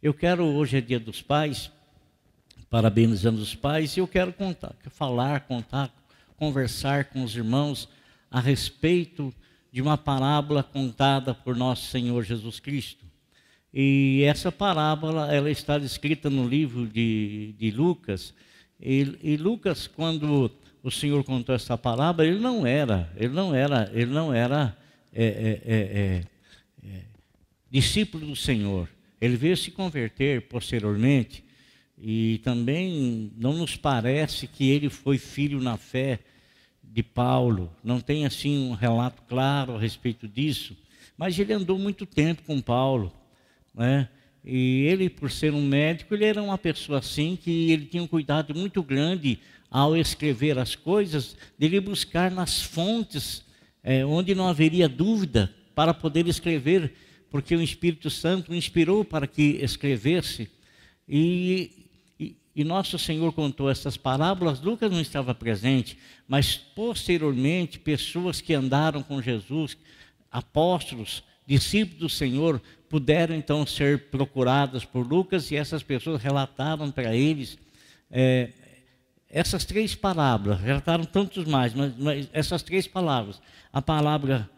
Eu quero, hoje é dia dos pais, parabenizando os pais, e eu quero contar, falar, contar, conversar com os irmãos a respeito de uma parábola contada por nosso Senhor Jesus Cristo. E essa parábola, ela está descrita no livro de, de Lucas, e, e Lucas, quando o Senhor contou essa parábola, ele não era, ele não era, ele não era é, é, é, é, é discípulo do Senhor. Ele veio se converter posteriormente e também não nos parece que ele foi filho na fé de Paulo. Não tem assim um relato claro a respeito disso, mas ele andou muito tempo com Paulo, né? E ele, por ser um médico, ele era uma pessoa assim que ele tinha um cuidado muito grande ao escrever as coisas, dele buscar nas fontes é, onde não haveria dúvida para poder escrever, porque o Espírito Santo inspirou para que escrevesse. E, e, e nosso Senhor contou essas parábolas, Lucas não estava presente, mas posteriormente, pessoas que andaram com Jesus, apóstolos, discípulos do Senhor, puderam então ser procuradas por Lucas e essas pessoas relataram para eles é, essas três palavras, relataram tantos mais, mas, mas, essas três palavras, a palavra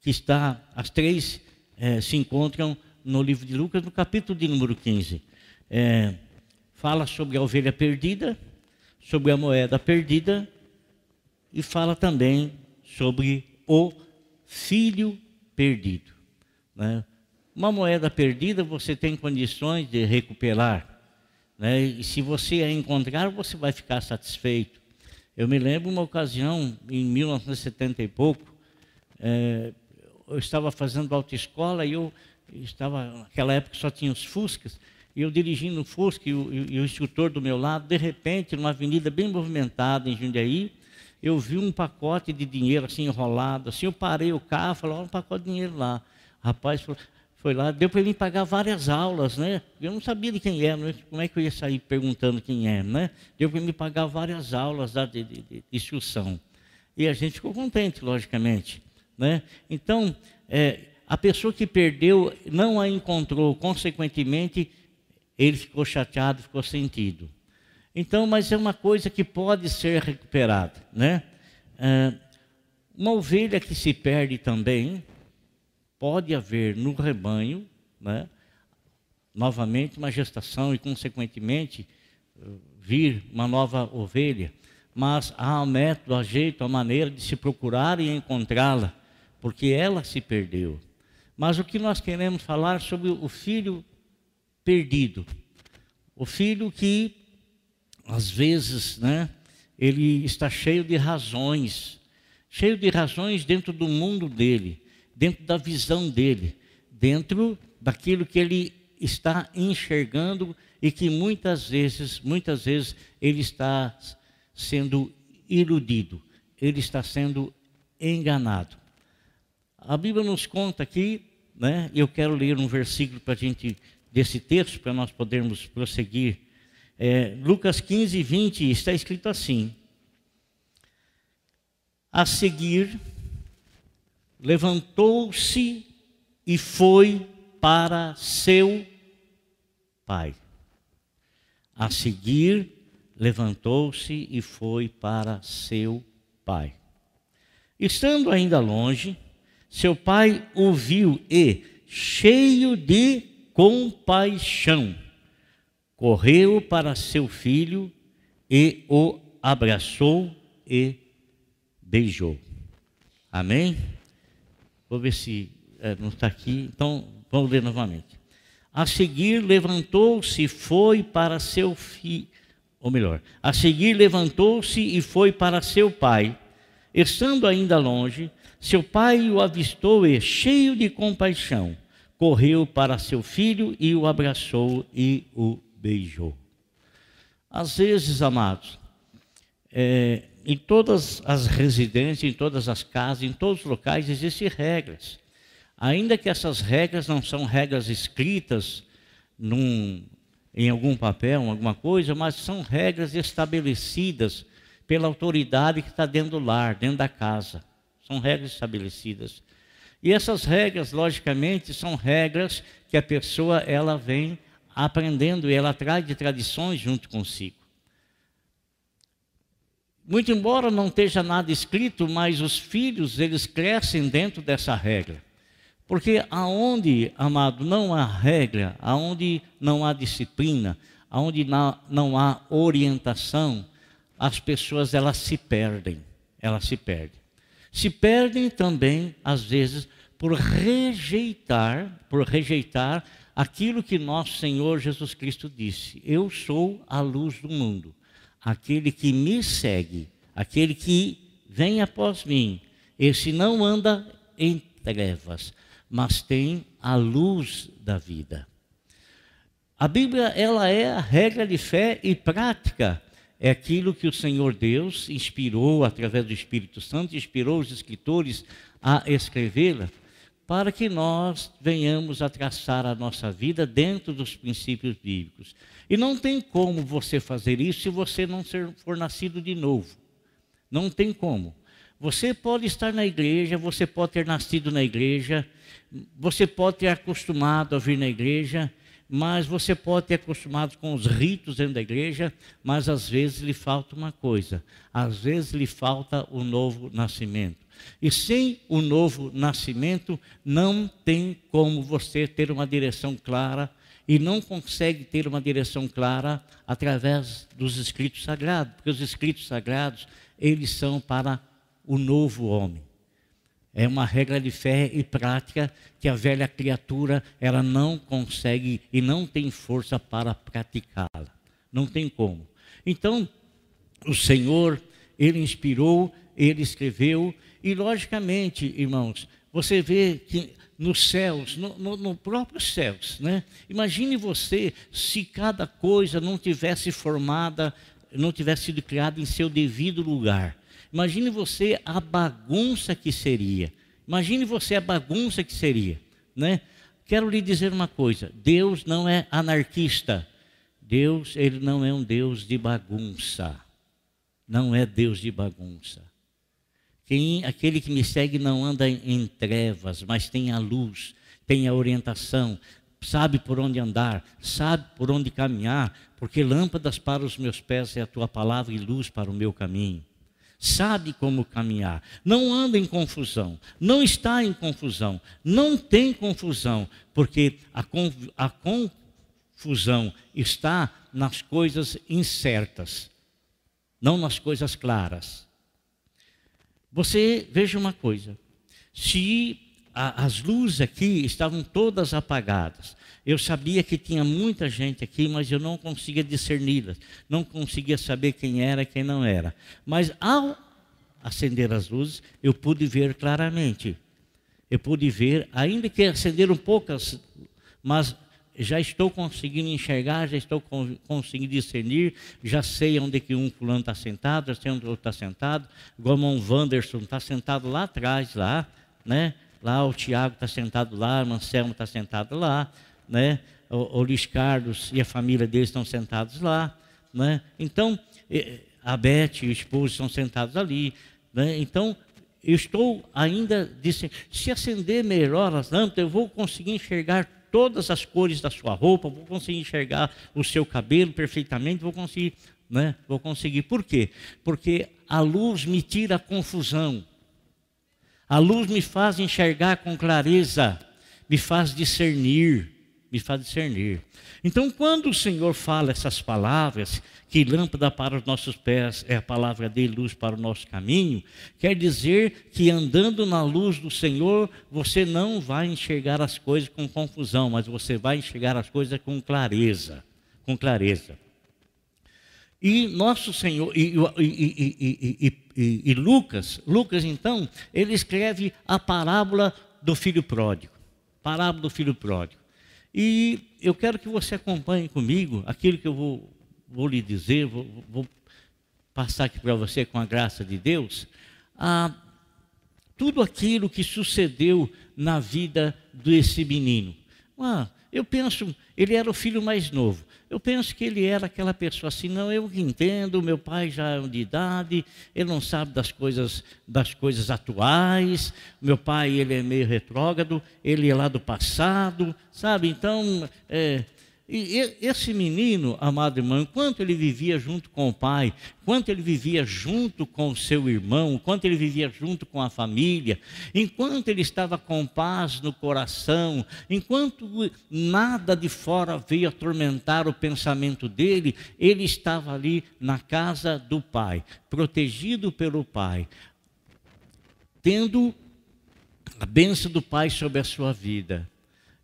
que está, as três é, se encontram no livro de Lucas, no capítulo de número 15. É, fala sobre a ovelha perdida, sobre a moeda perdida e fala também sobre o filho perdido. Né? Uma moeda perdida você tem condições de recuperar. Né? E se você a encontrar, você vai ficar satisfeito. Eu me lembro uma ocasião, em 1970 e pouco, é, eu estava fazendo autoescola e eu estava, naquela época só tinha os Fuscas, e eu dirigindo o Fusca e o, e o instrutor do meu lado, de repente, numa avenida bem movimentada em Jundiaí, eu vi um pacote de dinheiro assim enrolado, assim, eu parei o carro, falei, olha um pacote de dinheiro lá. O rapaz falou, foi lá, deu para ele pagar várias aulas, né? Eu não sabia de quem era, como é que eu ia sair perguntando quem é, né? Deu para ele pagar várias aulas de, de, de, instrução. E a gente ficou contente, logicamente, né? Então, é, a pessoa que perdeu não a encontrou, consequentemente, ele ficou chateado, ficou sentido. Então, mas é uma coisa que pode ser recuperada, né? É, uma ovelha que se perde também, pode haver no rebanho, né, novamente uma gestação e, consequentemente, vir uma nova ovelha. Mas há um método, há jeito, há maneira de se procurar e encontrá-la, porque ela se perdeu. Mas o que nós queremos falar sobre o filho perdido, o filho que, às vezes, né, ele está cheio de razões, cheio de razões dentro do mundo dele dentro da visão dele, dentro daquilo que ele está enxergando e que muitas vezes, muitas vezes ele está sendo iludido, ele está sendo enganado. A Bíblia nos conta aqui, né? Eu quero ler um versículo para a gente desse texto para nós podermos prosseguir. É, Lucas 15, 20 está escrito assim: A seguir levantou-se e foi para seu pai. A seguir, levantou-se e foi para seu pai. Estando ainda longe, seu pai o viu e, cheio de compaixão, correu para seu filho e o abraçou e beijou. Amém? Vou ver se é, não está aqui. Então, vamos ler novamente. A seguir, levantou-se e foi para seu filho. Ou melhor, a seguir, levantou-se e foi para seu pai. Estando ainda longe, seu pai o avistou e, cheio de compaixão, correu para seu filho e o abraçou e o beijou. Às vezes, amados, é, em todas as residências, em todas as casas, em todos os locais existem regras. Ainda que essas regras não são regras escritas num, em algum papel, alguma coisa, mas são regras estabelecidas pela autoridade que está dentro do lar, dentro da casa. São regras estabelecidas. E essas regras, logicamente, são regras que a pessoa ela vem aprendendo e ela traz de tradições junto consigo. Muito embora não esteja nada escrito, mas os filhos, eles crescem dentro dessa regra. Porque aonde, amado, não há regra, aonde não há disciplina, aonde não há orientação, as pessoas elas se perdem, elas se perdem. Se perdem também, às vezes, por rejeitar, por rejeitar aquilo que nosso Senhor Jesus Cristo disse: Eu sou a luz do mundo. Aquele que me segue, aquele que vem após mim, esse não anda em trevas, mas tem a luz da vida. A Bíblia, ela é a regra de fé e prática. É aquilo que o Senhor Deus inspirou através do Espírito Santo, inspirou os escritores a escrevê-la para que nós venhamos a traçar a nossa vida dentro dos princípios bíblicos. E não tem como você fazer isso se você não for nascido de novo. Não tem como. Você pode estar na igreja, você pode ter nascido na igreja, você pode ter acostumado a vir na igreja, mas você pode ter acostumado com os ritos dentro da igreja, mas às vezes lhe falta uma coisa: às vezes lhe falta o novo nascimento. E sem o novo nascimento, não tem como você ter uma direção clara, e não consegue ter uma direção clara através dos escritos sagrados, porque os escritos sagrados, eles são para o novo homem. É uma regra de fé e prática que a velha criatura ela não consegue e não tem força para praticá-la. Não tem como. Então, o Senhor, ele inspirou, ele escreveu e, logicamente, irmãos, você vê que nos céus, no, no, no céus, né? Imagine você se cada coisa não tivesse formada, não tivesse sido criada em seu devido lugar. Imagine você a bagunça que seria. Imagine você a bagunça que seria, né? Quero lhe dizer uma coisa: Deus não é anarquista. Deus, ele não é um Deus de bagunça. Não é Deus de bagunça. Quem, aquele que me segue não anda em trevas, mas tem a luz, tem a orientação, sabe por onde andar, sabe por onde caminhar, porque lâmpadas para os meus pés é a tua palavra e luz para o meu caminho. Sabe como caminhar, não anda em confusão, não está em confusão, não tem confusão, porque a, a confusão está nas coisas incertas, não nas coisas claras. Você veja uma coisa: se a, as luzes aqui estavam todas apagadas, eu sabia que tinha muita gente aqui, mas eu não conseguia discerni-las, não conseguia saber quem era e quem não era. Mas ao acender as luzes, eu pude ver claramente. Eu pude ver, ainda que acenderam poucas, mas já estou conseguindo enxergar, já estou conseguindo discernir, já sei onde que um fulano está sentado, já sei onde o outro está sentado, irmão Wanderson está sentado lá atrás, lá, né? Lá o Tiago está sentado lá, o Anselmo está sentado lá, né? O, o Luiz Carlos e a família deles estão sentados lá, né? Então, a Beth e o esposo estão sentados ali, né? Então, eu estou ainda disse, se acender melhor as lâmpadas, eu vou conseguir enxergar todas as cores da sua roupa, vou conseguir enxergar o seu cabelo perfeitamente, vou conseguir, né? Vou conseguir. Por quê? Porque a luz me tira a confusão. A luz me faz enxergar com clareza, me faz discernir, me faz discernir. Então, quando o Senhor fala essas palavras, que lâmpada para os nossos pés é a palavra dele, luz para o nosso caminho, quer dizer que andando na luz do Senhor, você não vai enxergar as coisas com confusão, mas você vai enxergar as coisas com clareza, com clareza. E nosso Senhor, e, e, e, e, Lucas, Lucas então, ele escreve a parábola do filho pródigo. Parábola do filho pródigo. E eu quero que você acompanhe comigo aquilo que eu vou, vou lhe dizer, vou, vou passar aqui para você com a graça de Deus. Ah, tudo aquilo que sucedeu na vida desse menino. Ah, eu penso, ele era o filho mais novo. Eu penso que ele era aquela pessoa assim, não, eu entendo, meu pai já é de idade, ele não sabe das coisas, das coisas atuais, meu pai ele é meio retrógrado, ele é lá do passado, sabe? Então, é, E esse menino, amado irmão, enquanto ele vivia junto com o pai, enquanto ele vivia junto com o seu irmão, enquanto ele vivia junto com a família, enquanto ele estava com paz no coração, enquanto nada de fora veio atormentar o pensamento dele, ele estava ali na casa do pai, protegido pelo pai, tendo a bênção do pai sobre a sua vida.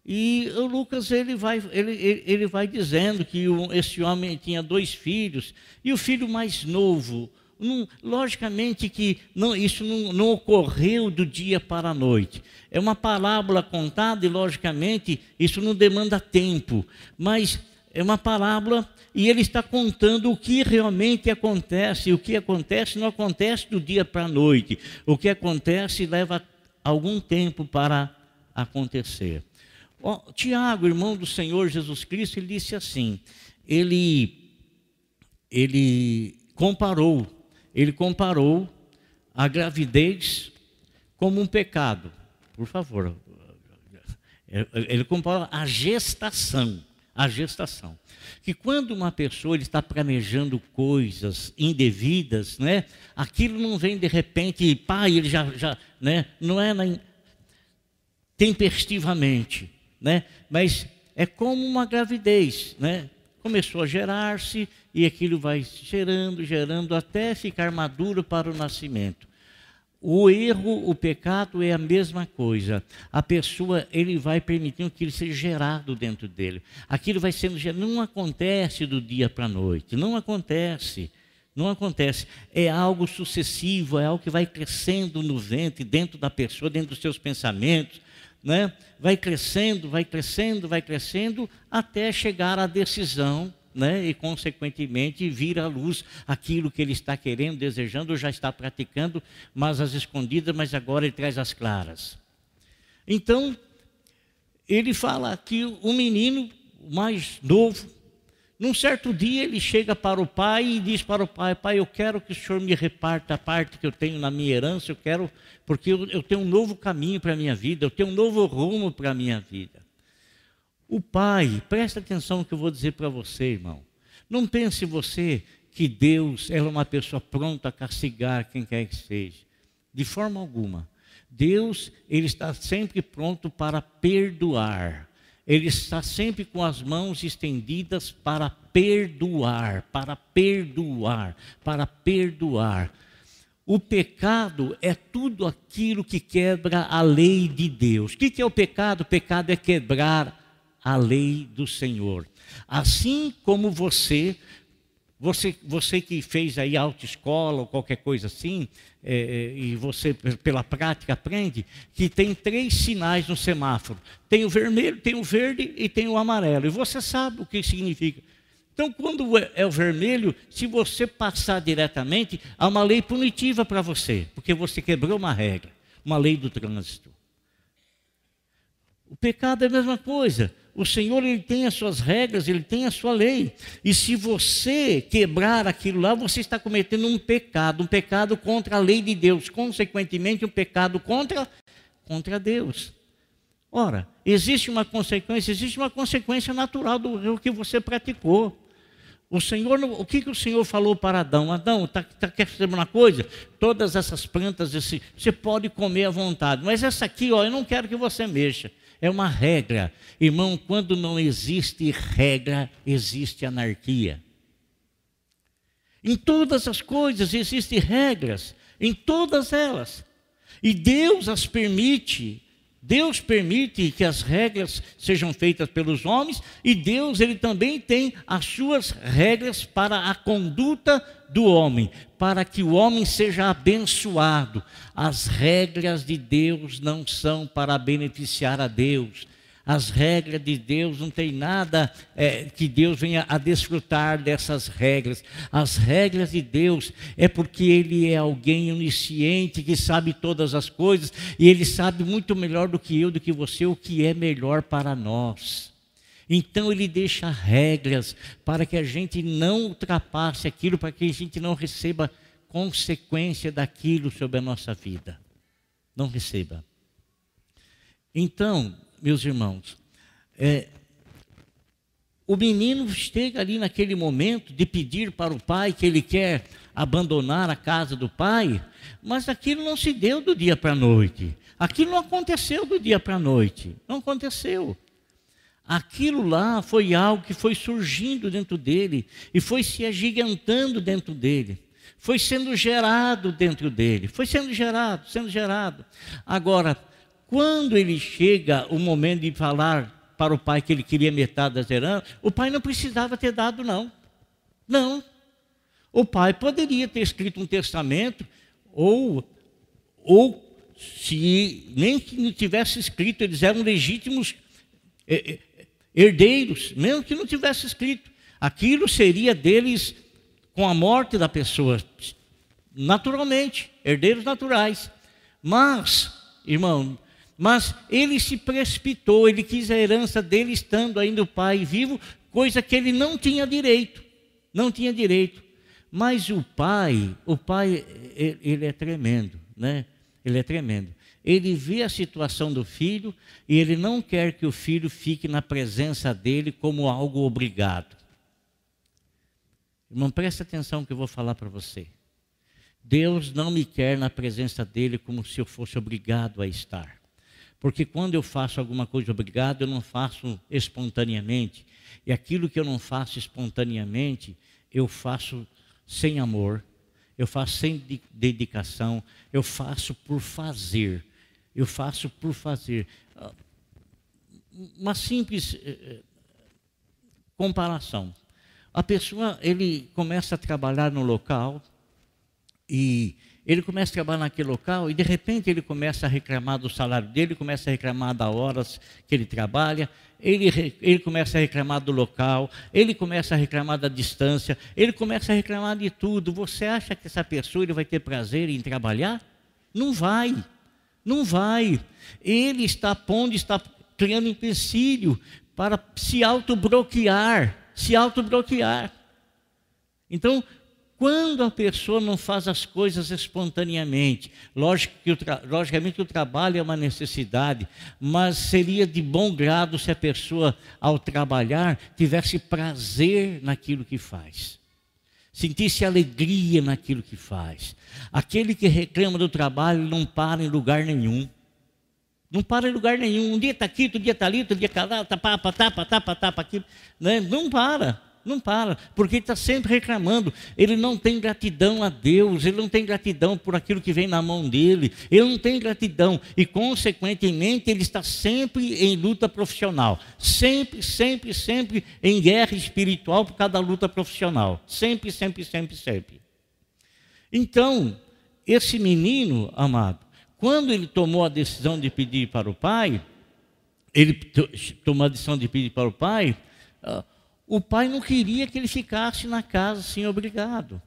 E o Lucas ele vai, ele, ele vai dizendo que esse homem tinha dois filhos, e o filho mais novo, não, logicamente que não, isso não, não, ocorreu do dia para a noite. É uma parábola contada e, logicamente, isso não demanda tempo. Mas é uma parábola e ele está contando o que realmente acontece. O que acontece não acontece do dia para a noite. O que acontece leva algum tempo para acontecer. Oh, Tiago, irmão do Senhor Jesus Cristo, ele disse assim: ele, ele comparou, ele comparou a gravidez como um pecado. Por favor, ele comparou a gestação, a gestação. Que quando uma pessoa está planejando coisas indevidas, né, aquilo não vem de repente, pai, ele já, já né, não é na, tempestivamente né? Mas é como uma gravidez, né? Começou a gerar-se e aquilo vai gerando, gerando até ficar maduro para o nascimento. O erro, o pecado é a mesma coisa. A pessoa, ele vai permitindo que ele seja gerado dentro dele. Aquilo vai sendo gerado. Não acontece do dia para a noite. Não acontece. Não acontece. É algo sucessivo, é algo que vai crescendo no ventre, dentro da pessoa, dentro dos seus pensamentos, né? vai crescendo, vai crescendo, vai crescendo, até chegar à decisão né? e, consequentemente, vir à luz aquilo que ele está querendo, desejando, já está praticando, mas as escondidas, mas agora ele traz as claras. Então, ele fala que o menino mais novo, num certo dia ele chega para o pai e diz para o pai: Pai, eu quero que o senhor me reparta a parte que eu tenho na minha herança, eu quero, porque eu, eu tenho um novo caminho para a minha vida, eu tenho um novo rumo para a minha vida. O pai, presta atenção no que eu vou dizer para você, irmão. Não pense você que Deus é uma pessoa pronta a castigar quem quer que seja. De forma alguma. Deus, ele está sempre pronto para perdoar ele está sempre com as mãos estendidas para perdoar, para perdoar, para perdoar. O pecado é tudo aquilo que quebra a lei de Deus. O que é o pecado? O pecado é quebrar a lei do Senhor. Assim como você você, você que fez aí autoescola ou qualquer coisa assim, é, é, e você pela prática aprende, que tem três sinais no semáforo. Tem o vermelho, tem o verde e tem o amarelo. E você sabe o que significa. Então, quando é, é o vermelho, se você passar diretamente, há uma lei punitiva para você, porque você quebrou uma regra, uma lei do trânsito. O pecado é a mesma coisa. O Senhor ele tem as suas regras, ele tem a sua lei. E se você quebrar aquilo lá, você está cometendo um pecado, um pecado contra a lei de Deus, consequentemente um pecado contra contra Deus. Ora, existe uma consequência, existe uma consequência natural do que você praticou. O Senhor, o que, que o Senhor falou para Adão? Adão, tá, tá, quer saber uma coisa? Todas essas plantas, esse, você pode comer à vontade, mas essa aqui, ó, eu não quero que você mexa. É uma regra. Irmão, quando não existe regra, existe anarquia. Em todas as coisas existem regras, em todas elas. E Deus as permite. Deus permite que as regras sejam feitas pelos homens e Deus ele também tem as suas regras para a conduta do homem, para que o homem seja abençoado. As regras de Deus não são para beneficiar a Deus. As regras de Deus não tem nada é, que Deus venha a desfrutar dessas regras. As regras de Deus é porque Ele é alguém onisciente que sabe todas as coisas e Ele sabe muito melhor do que eu, do que você, o que é melhor para nós. Então ele deixa regras para que a gente não ultrapasse aquilo, para que a gente não receba consequência daquilo sobre a nossa vida. Não receba. Então, meus irmãos, é, o menino chega ali naquele momento de pedir para o pai que ele quer abandonar a casa do pai, mas aquilo não se deu do dia para a noite. Aquilo não aconteceu do dia para a noite. Não aconteceu. Aquilo lá foi algo que foi surgindo dentro dele e foi se agigantando dentro dele. Foi sendo gerado dentro dele. Foi sendo gerado, sendo gerado. Agora, quando ele chega o momento de falar para o pai que ele queria metade das heranças, o pai não precisava ter dado, não. Não. O pai poderia ter escrito um testamento, ou, ou se nem que não tivesse escrito, eles eram legítimos é, é, herdeiros, mesmo que não tivesse escrito. Aquilo seria deles com a morte da pessoa, naturalmente, herdeiros naturais. Mas, irmão, mas ele se precipitou, ele quis a herança dele estando ainda o pai vivo, coisa que ele não tinha direito. Não tinha direito. Mas o pai, o pai, ele é tremendo, né? Ele é tremendo. Ele vê a situação do filho e ele não quer que o filho fique na presença dele como algo obrigado. Irmão, preste atenção que eu vou falar para você. Deus não me quer na presença dele como se eu fosse obrigado a estar. Porque quando eu faço alguma coisa obrigado, eu não faço espontaneamente. E aquilo que eu não faço espontaneamente, eu faço sem amor, eu faço sem dedicação, eu faço por fazer. Eu faço por fazer. Uma simples eh, eh, comparação. A pessoa, ele começa a trabalhar no local e ele começa a trabalhar naquele local e de repente ele começa a reclamar do salário dele, começa a reclamar das horas que ele trabalha, ele, ele começa a reclamar do local, ele começa a reclamar da distância, ele começa a reclamar de tudo. Você acha que essa pessoa ele vai ter prazer em trabalhar? Não vai, não vai. Ele está pondo, está criando empecilho para se autobloquear, se autobloquear. Então, quando a pessoa não faz as coisas espontaneamente, lógico que logicamente o trabalho é uma necessidade, mas seria de bom grado se a pessoa, ao trabalhar, tivesse prazer naquilo que faz, sentisse alegria naquilo que faz. Aquele que reclama do trabalho não para em lugar nenhum. Não para em lugar nenhum. Um dia está aqui, outro dia está ali, outro dia está lá, tapa, tapa, tapa, tapa, aqui. Né? Não para. Não para, porque ele está sempre reclamando. Ele não tem gratidão a Deus, ele não tem gratidão por aquilo que vem na mão dele, ele não tem gratidão e, consequentemente, ele está sempre em luta profissional. Sempre, sempre, sempre em guerra espiritual por causa da luta profissional. Sempre, sempre, sempre, sempre. Então, esse menino, amado, quando ele tomou a decisão de pedir para o pai, ele tomou a decisão de pedir para o pai. O pai não queria que ele ficasse na casa assim, obrigado.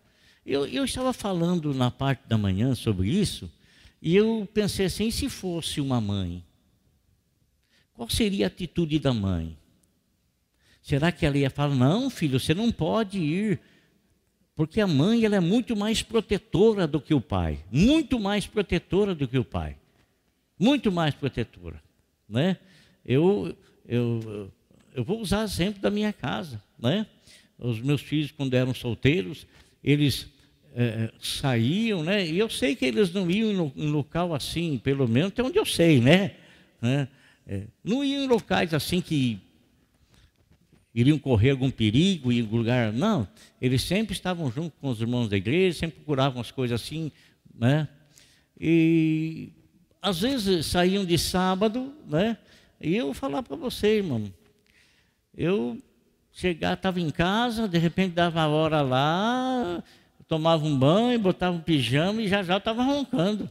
Eu, eu estava falando na parte da manhã sobre isso, e eu pensei assim: se fosse uma mãe? Qual seria a atitude da mãe? Será que ela ia falar: não, filho, você não pode ir? Porque a mãe ela é muito mais protetora do que o pai, muito mais protetora do que o pai, muito mais protetora, né? Eu, eu, eu vou usar exemplo da minha casa, né? Os meus filhos, quando eram solteiros, eles é, saíam, né? E eu sei que eles não iam em local assim, pelo menos até onde eu sei, né? né? É, não iam em locais assim que iriam correr algum perigo em algum lugar. Não, eles sempre estavam junto com os irmãos da igreja, sempre procuravam as coisas assim, né? E às vezes saíam de sábado, né? E eu vou falar para você, irmão, eu chegava, estava em casa, de repente dava a hora lá, tomava um banho, botava um pijama e já já estava roncando.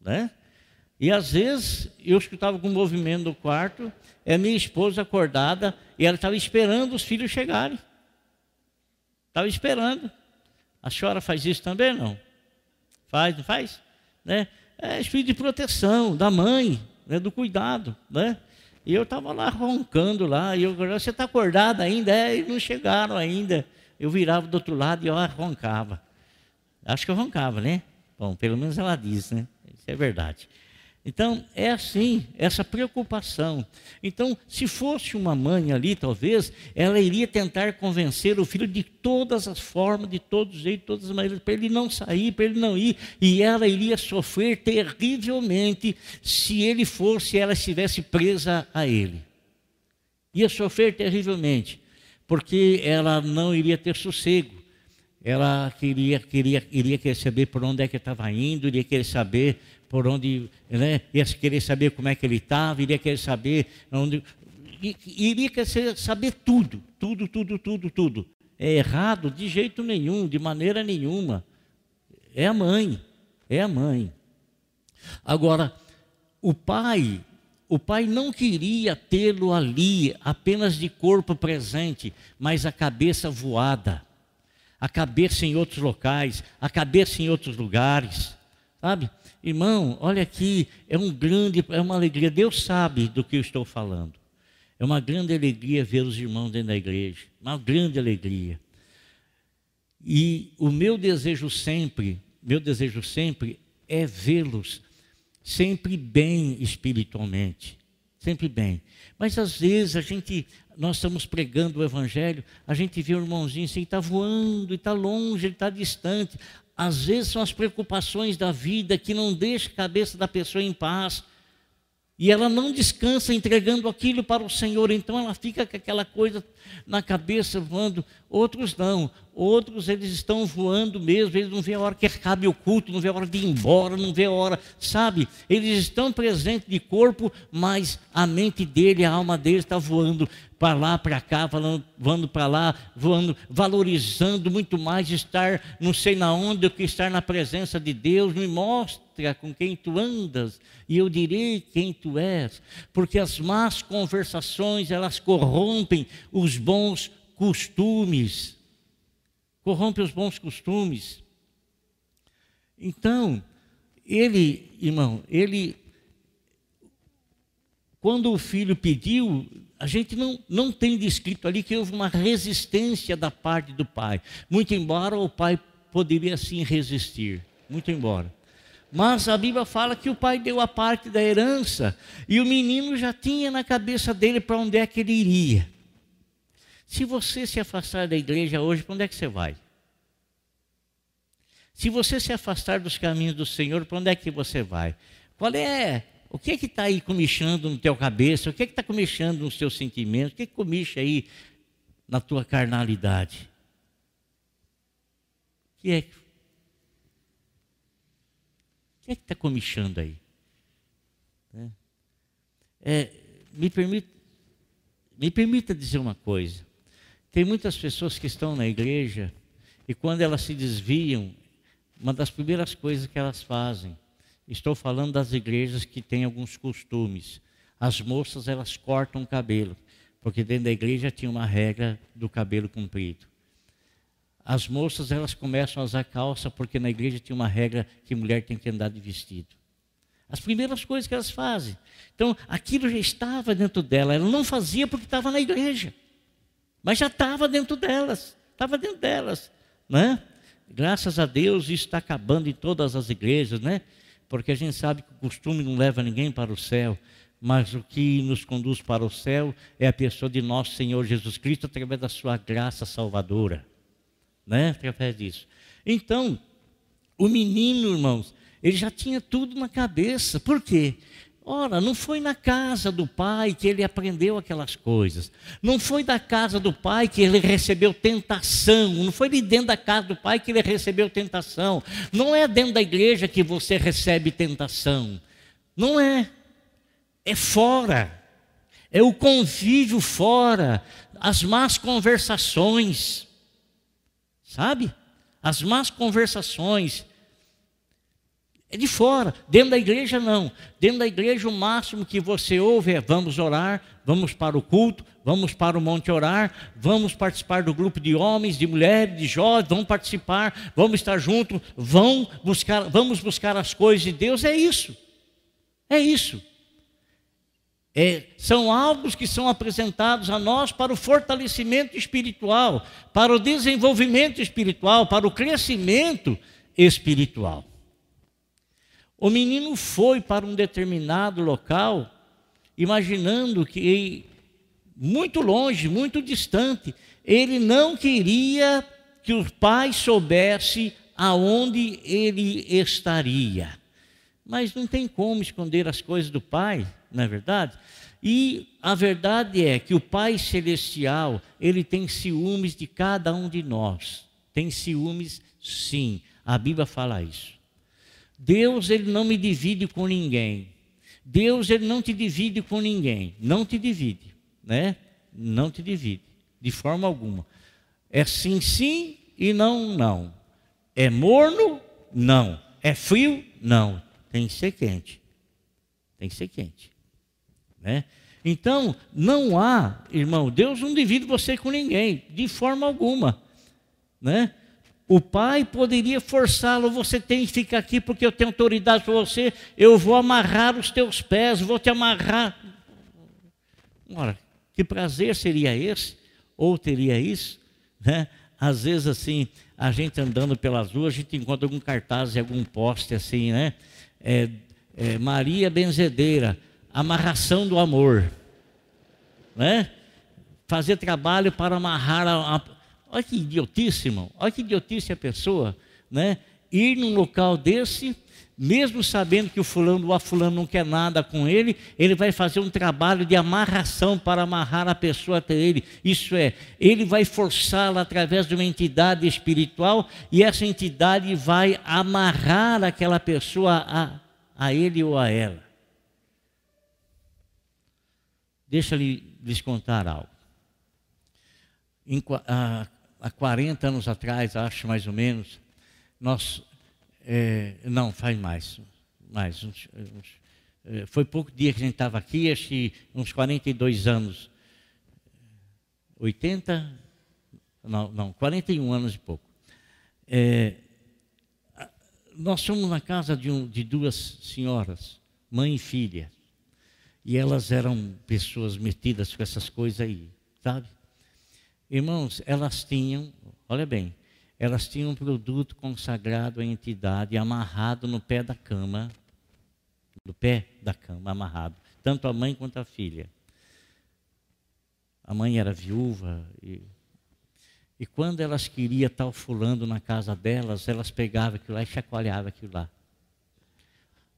Né? E às vezes eu escutava o movimento do quarto, é minha esposa acordada e ela estava esperando os filhos chegarem. Estava esperando. A senhora faz isso também não? Faz, não faz? Né? É espírito de proteção da mãe, né? do cuidado. Né? E eu estava lá roncando lá, e eu, você está acordado ainda? É, e não chegaram ainda. Eu virava do outro lado e eu roncava. Acho que eu roncava, né? Bom, pelo menos ela diz, né? Isso é verdade. Então, é assim, essa preocupação. Então, se fosse uma mãe ali, talvez, ela iria tentar convencer o filho de todas as formas, de todos os jeitos, de todas as maneiras, para ele não sair, para ele não ir. E ela iria sofrer terrivelmente se ele fosse, ela estivesse presa a ele. Ia sofrer terrivelmente, porque ela não iria ter sossego ela queria, queria, iria querer saber por onde é que estava indo, iria querer saber por onde, né, ia querer saber como é que ele estava, iria querer saber onde, iria querer saber tudo, tudo, tudo, tudo, tudo. É errado de jeito nenhum, de maneira nenhuma. É a mãe, é a mãe. Agora, o pai, o pai não queria tê-lo ali apenas de corpo presente, mas a cabeça voada, a cabeça em outros locais, a cabeça em outros lugares, sabe? Irmão, olha aqui, é um grande, é uma alegria. Deus sabe do que eu estou falando. É uma grande alegria ver os irmãos dentro da igreja, uma grande alegria. E o meu desejo sempre, meu desejo sempre é vê-los sempre bem espiritualmente, sempre bem. Mas às vezes a gente, nós estamos pregando o evangelho, a gente vê o irmãozinho assim, está voando, está longe, está distante. Às vezes são as preocupações da vida que não deixam a cabeça da pessoa em paz. E ela não descansa entregando aquilo para o Senhor, então ela fica com aquela coisa na cabeça voando. Outros não, outros eles estão voando mesmo, eles não vê a hora que acabe o culto, não vê a hora de ir embora, não vê a hora, sabe? Eles estão presentes de corpo, mas a mente dele, a alma dele está voando para lá, para cá, voando para lá, voando, valorizando muito mais estar não sei na onde do que estar na presença de Deus. Me mostra com quem tu andas e eu direi quem tu és, porque as más conversações elas corrompem os bons costumes, corrompem os bons costumes. Então, ele, irmão, ele quando o filho pediu, a gente não, não tem descrito ali que houve uma resistência da parte do pai. Muito embora o pai poderia sim resistir, muito embora. Mas a Bíblia fala que o pai deu a parte da herança e o menino já tinha na cabeça dele para onde é que ele iria. Se você se afastar da igreja hoje, para onde é que você vai? Se você se afastar dos caminhos do Senhor, para onde é que você vai? Qual é o que é que está aí comichando no teu cabeça? O que é que está comichando nos teus sentimentos? O que é que comicha aí na tua carnalidade? O que é que o que é que está comichando aí? É, é, me, permita, me permita dizer uma coisa. Tem muitas pessoas que estão na igreja e quando elas se desviam, uma das primeiras coisas que elas fazem Estou falando das igrejas que têm alguns costumes. As moças, elas cortam o cabelo, porque dentro da igreja tinha uma regra do cabelo comprido. As moças, elas começam a usar calça, porque na igreja tinha uma regra que mulher tem que andar de vestido. As primeiras coisas que elas fazem. Então, aquilo já estava dentro dela. Ela não fazia porque estava na igreja. Mas já estava dentro delas. Estava dentro delas. Né? Graças a Deus, isso está acabando em todas as igrejas, né? porque a gente sabe que o costume não leva ninguém para o céu, mas o que nos conduz para o céu é a pessoa de nosso Senhor Jesus Cristo através da sua graça salvadora, né? Através disso. Então, o menino, irmãos, ele já tinha tudo na cabeça. Por quê? Ora, não foi na casa do pai que ele aprendeu aquelas coisas. Não foi da casa do pai que ele recebeu tentação. Não foi de dentro da casa do pai que ele recebeu tentação. Não é dentro da igreja que você recebe tentação. Não é. É fora. É o convívio fora. As más conversações. Sabe? As más conversações é de fora, dentro da igreja não. Dentro da igreja o máximo que você ouve é vamos orar, vamos para o culto, vamos para o monte orar, vamos participar do grupo de homens, de mulheres, de jovens, vamos participar, vamos estar juntos, vão buscar, vamos buscar as coisas de Deus, é isso. É isso. É, são alvos que são apresentados a nós para o fortalecimento espiritual, para o desenvolvimento espiritual, para o crescimento espiritual. O menino foi para um determinado local, imaginando que muito longe, muito distante, ele não queria que o pai soubesse aonde ele estaria. Mas não tem como esconder as coisas do pai, não é verdade? E a verdade é que o Pai Celestial, ele tem ciúmes de cada um de nós. Tem ciúmes, sim. A Bíblia fala isso. Deus, ele não me divide com ninguém. Deus, ele não te divide com ninguém. Não te divide, né? Não te divide, de forma alguma. É sim, sim e não, não. É morno? Não. É frio? Não. Tem que ser quente. Tem que ser quente. Né? Então, não há, irmão, Deus não divide você com ninguém, de forma alguma. Né? O pai poderia forçá-lo, você tem que ficar aqui porque eu tenho autoridade para você, eu vou amarrar os teus pés, vou te amarrar. Ora, que prazer seria esse? Ou teria isso? Né? Às vezes, assim, a gente andando pelas ruas, a gente encontra algum cartaz e algum poste assim, né? É, é, Maria Benzedeira, amarração do amor. Né? Fazer trabalho para amarrar a, a... Olha que idiotice, irmão. Olha que idiotice a pessoa, né? Ir num local desse, mesmo sabendo que o fulano ou a fulano não quer nada com ele, ele vai fazer um trabalho de amarração para amarrar a pessoa até ele. Isso é, ele vai forçá-la através de uma entidade espiritual e essa entidade vai amarrar aquela pessoa a, a ele ou a ela. Deixa eu lhes contar algo. Em, há, há 40 anos atrás, acho mais ou menos, nós. É, não, faz mais. mais uns, uns, é, foi pouco dia que a gente estava aqui, acho que uns 42 anos. 80? Não, não, 41 anos e pouco. É, nós fomos na casa de, um, de duas senhoras, mãe e filha. E elas eram pessoas metidas com essas coisas aí, sabe? Irmãos, elas tinham, olha bem, elas tinham um produto consagrado à entidade amarrado no pé da cama, no pé da cama, amarrado, tanto a mãe quanto a filha. A mãe era viúva e, e quando elas queriam estar fulando na casa delas, elas pegavam aquilo lá e chacoalhavam aquilo lá.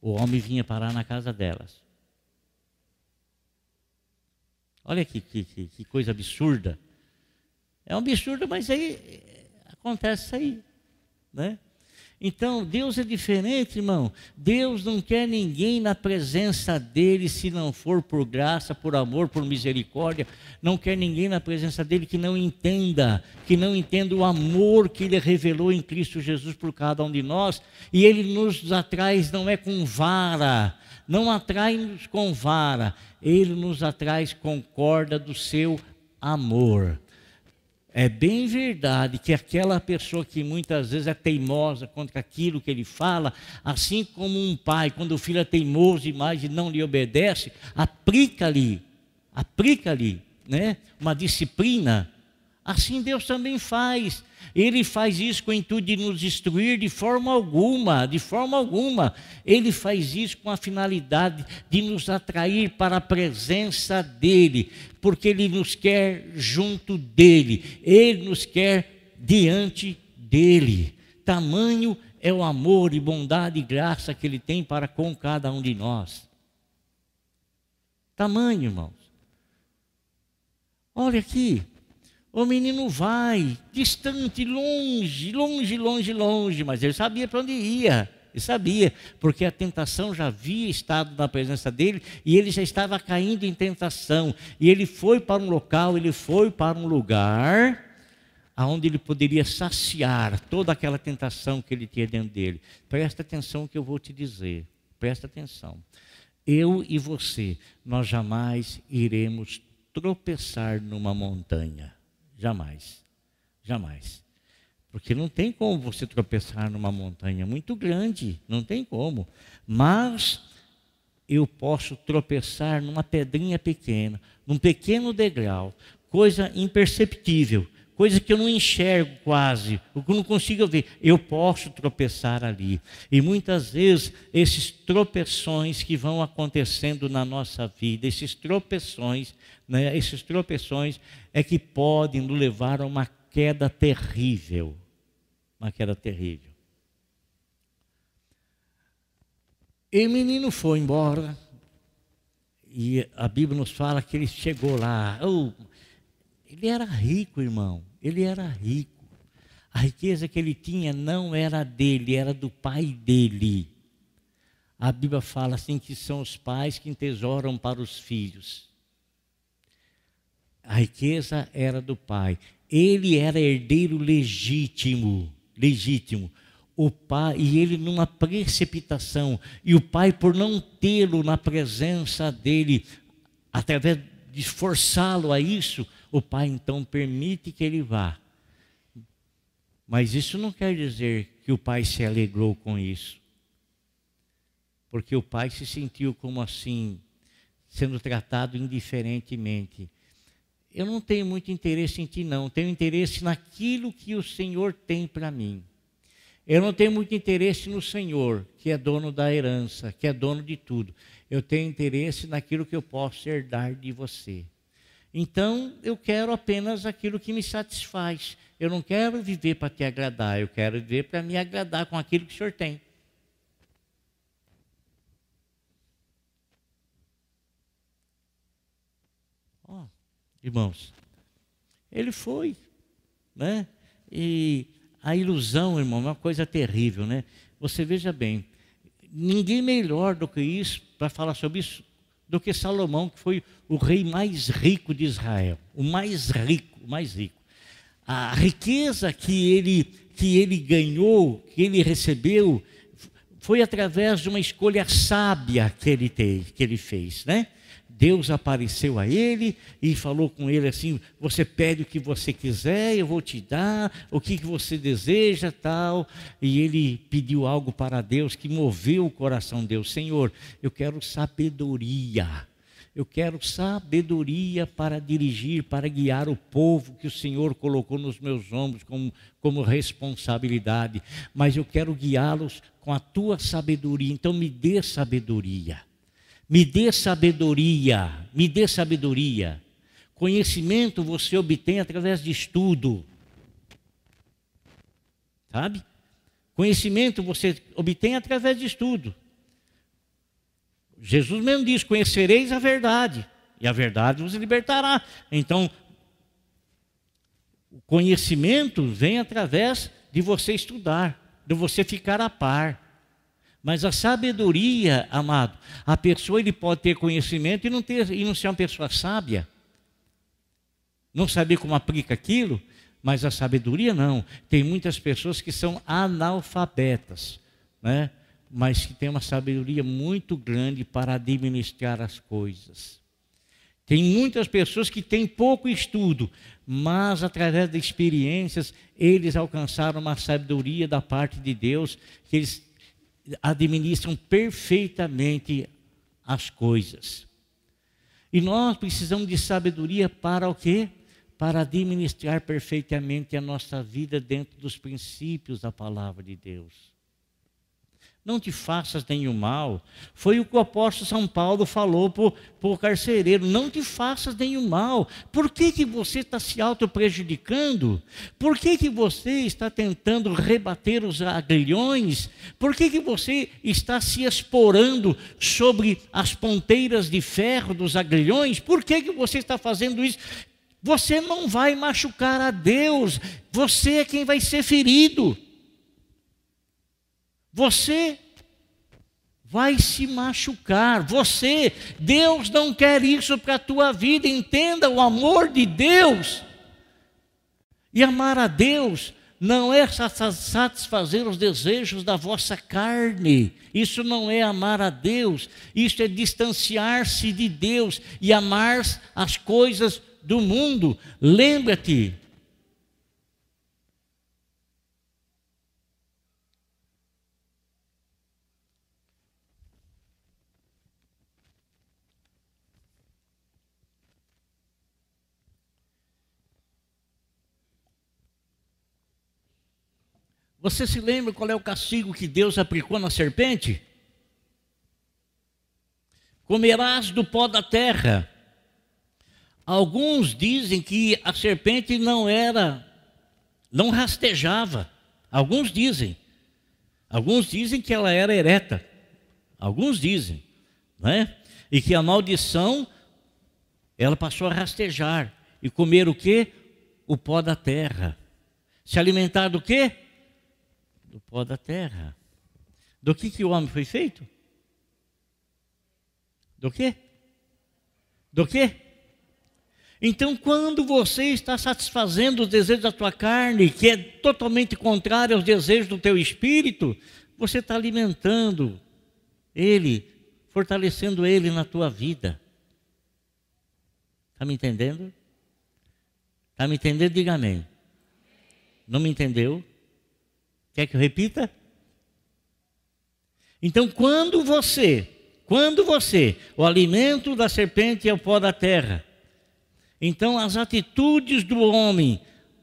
O homem vinha parar na casa delas. Olha que, que, que coisa absurda. É um absurdo, mas aí acontece isso aí. Né? Então, Deus é diferente, irmão. Deus não quer ninguém na presença dele se não for por graça, por amor, por misericórdia. Não quer ninguém na presença dele que não entenda, que não entenda o amor que ele revelou em Cristo Jesus por cada um de nós. E ele nos atrai, não é com vara, não atrai-nos com vara, ele nos atrai com corda do seu amor. É bem verdade que aquela pessoa que muitas vezes é teimosa contra aquilo que ele fala, assim como um pai, quando o filho é teimoso demais e não lhe obedece, aplica-lhe, aplica-lhe né, uma disciplina. Assim Deus também faz. Ele faz isso com o intuito de nos destruir de forma alguma, de forma alguma. Ele faz isso com a finalidade de nos atrair para a presença dele, porque ele nos quer junto dele, ele nos quer diante dele. Tamanho é o amor e bondade e graça que ele tem para com cada um de nós. Tamanho, irmãos. Olha aqui, o menino vai, distante, longe, longe, longe, longe, mas ele sabia para onde ia. Ele sabia, porque a tentação já havia estado na presença dele e ele já estava caindo em tentação. E ele foi para um local, ele foi para um lugar aonde ele poderia saciar toda aquela tentação que ele tinha dentro dele. Presta atenção que eu vou te dizer. Presta atenção. Eu e você, nós jamais iremos tropeçar numa montanha. Jamais. Jamais. Porque não tem como você tropeçar numa montanha muito grande, não tem como. Mas eu posso tropeçar numa pedrinha pequena, num pequeno degrau, coisa imperceptível, coisa que eu não enxergo quase, o que eu não consigo ver. Eu posso tropeçar ali. E muitas vezes esses tropeções que vão acontecendo na nossa vida, esses tropeções, né, esses tropeções é que podem nos levar a uma queda terrível. Uma queda terrível. E o menino foi embora. E a Bíblia nos fala que ele chegou lá. Oh, ele era rico, irmão. Ele era rico. A riqueza que ele tinha não era dele, era do pai dele. A Bíblia fala assim que são os pais que entesouram para os filhos. A riqueza era do pai. Ele era herdeiro legítimo, legítimo o pai, e ele numa precipitação, e o pai, por não tê-lo na presença dele, através de forçá-lo a isso, o pai então permite que ele vá. Mas isso não quer dizer que o pai se alegrou com isso. Porque o pai se sentiu como assim, sendo tratado indiferentemente. Eu não tenho muito interesse em ti, não. Tenho interesse naquilo que o Senhor tem para mim. Eu não tenho muito interesse no Senhor, que é dono da herança, que é dono de tudo. Eu tenho interesse naquilo que eu posso herdar de você. Então, eu quero apenas aquilo que me satisfaz. Eu não quero viver para te agradar, eu quero viver para me agradar com aquilo que o Senhor tem. Oh, irmãos, ele foi, né? E a ilusão, irmão, é uma coisa terrível, né? Você veja bem, ninguém melhor do que isso para falar sobre isso do que Salomão, que foi o rei mais rico de Israel, o mais rico, o mais rico. A riqueza que ele que ele ganhou, que ele recebeu, foi através de uma escolha sábia que ele teve, que ele fez, né? Deus apareceu a ele e falou com ele assim: Você pede o que você quiser, eu vou te dar, o que você deseja, tal. E ele pediu algo para Deus que moveu o coração de Deus: Senhor, eu quero sabedoria. Eu quero sabedoria para dirigir, para guiar o povo que o Senhor colocou nos meus ombros como, como responsabilidade. Mas eu quero guiá-los com a tua sabedoria. Então me dê sabedoria. Me dê sabedoria, me dê sabedoria. Conhecimento você obtém através de estudo. Sabe? Conhecimento você obtém através de estudo. Jesus mesmo diz: Conhecereis a verdade, e a verdade vos libertará. Então, o conhecimento vem através de você estudar, de você ficar a par. Mas a sabedoria, amado, a pessoa ele pode ter conhecimento e não, ter, e não ser uma pessoa sábia. Não saber como aplica aquilo, mas a sabedoria não. Tem muitas pessoas que são analfabetas, né? mas que têm uma sabedoria muito grande para administrar as coisas. Tem muitas pessoas que têm pouco estudo, mas através de experiências, eles alcançaram uma sabedoria da parte de Deus, que eles administram perfeitamente as coisas. E nós precisamos de sabedoria para o quê? Para administrar perfeitamente a nossa vida dentro dos princípios da palavra de Deus. Não te faças nenhum mal. Foi o que o apóstolo São Paulo falou para o carcereiro. Não te faças nenhum mal. Por que, que você está se auto-prejudicando? Por que, que você está tentando rebater os agrilhões? Por que, que você está se esporando sobre as ponteiras de ferro dos agrilhões? Por que, que você está fazendo isso? Você não vai machucar a Deus. Você é quem vai ser ferido. Você vai se machucar. Você, Deus não quer isso para a tua vida. Entenda o amor de Deus. E amar a Deus não é satisfazer os desejos da vossa carne. Isso não é amar a Deus. Isso é distanciar-se de Deus e amar as coisas do mundo. Lembra-te, Você se lembra qual é o castigo que Deus aplicou na serpente? Comerás do pó da terra. Alguns dizem que a serpente não era, não rastejava. Alguns dizem. Alguns dizem que ela era ereta. Alguns dizem, né? E que a maldição ela passou a rastejar e comer o quê? O pó da terra. Se alimentar do quê? Do pó da terra. Do que, que o homem foi feito? Do quê? Do quê? Então, quando você está satisfazendo os desejos da tua carne, que é totalmente contrário aos desejos do teu espírito, você está alimentando ele, fortalecendo ele na tua vida. Está me entendendo? Está me entendendo? Diga amém. Não me entendeu? Quer que eu repita? Então, quando você, quando você, o alimento da serpente é o pó da terra, então as atitudes do homem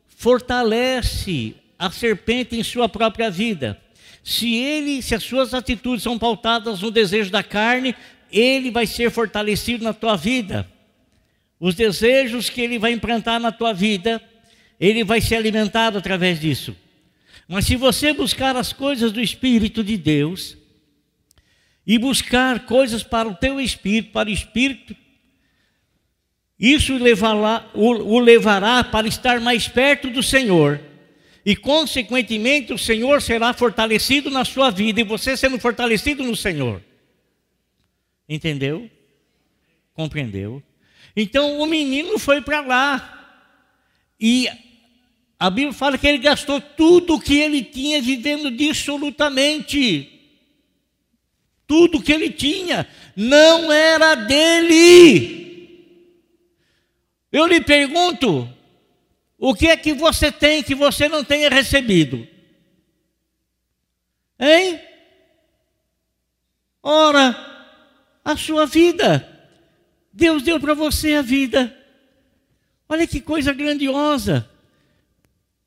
fortalece a serpente em sua própria vida. Se ele, se as suas atitudes são pautadas no desejo da carne, ele vai ser fortalecido na tua vida. Os desejos que ele vai implantar na tua vida, ele vai ser alimentado através disso. Mas se você buscar as coisas do Espírito de Deus, e buscar coisas para o teu espírito, para o espírito, isso levará, o, o levará para estar mais perto do Senhor. E, consequentemente, o Senhor será fortalecido na sua vida, e você sendo fortalecido no Senhor. Entendeu? Compreendeu? Então o menino foi para lá. E a Bíblia fala que ele gastou tudo o que ele tinha vivendo dissolutamente. Tudo que ele tinha não era dele. Eu lhe pergunto, o que é que você tem que você não tenha recebido? Hein? Ora, a sua vida. Deus deu para você a vida. Olha que coisa grandiosa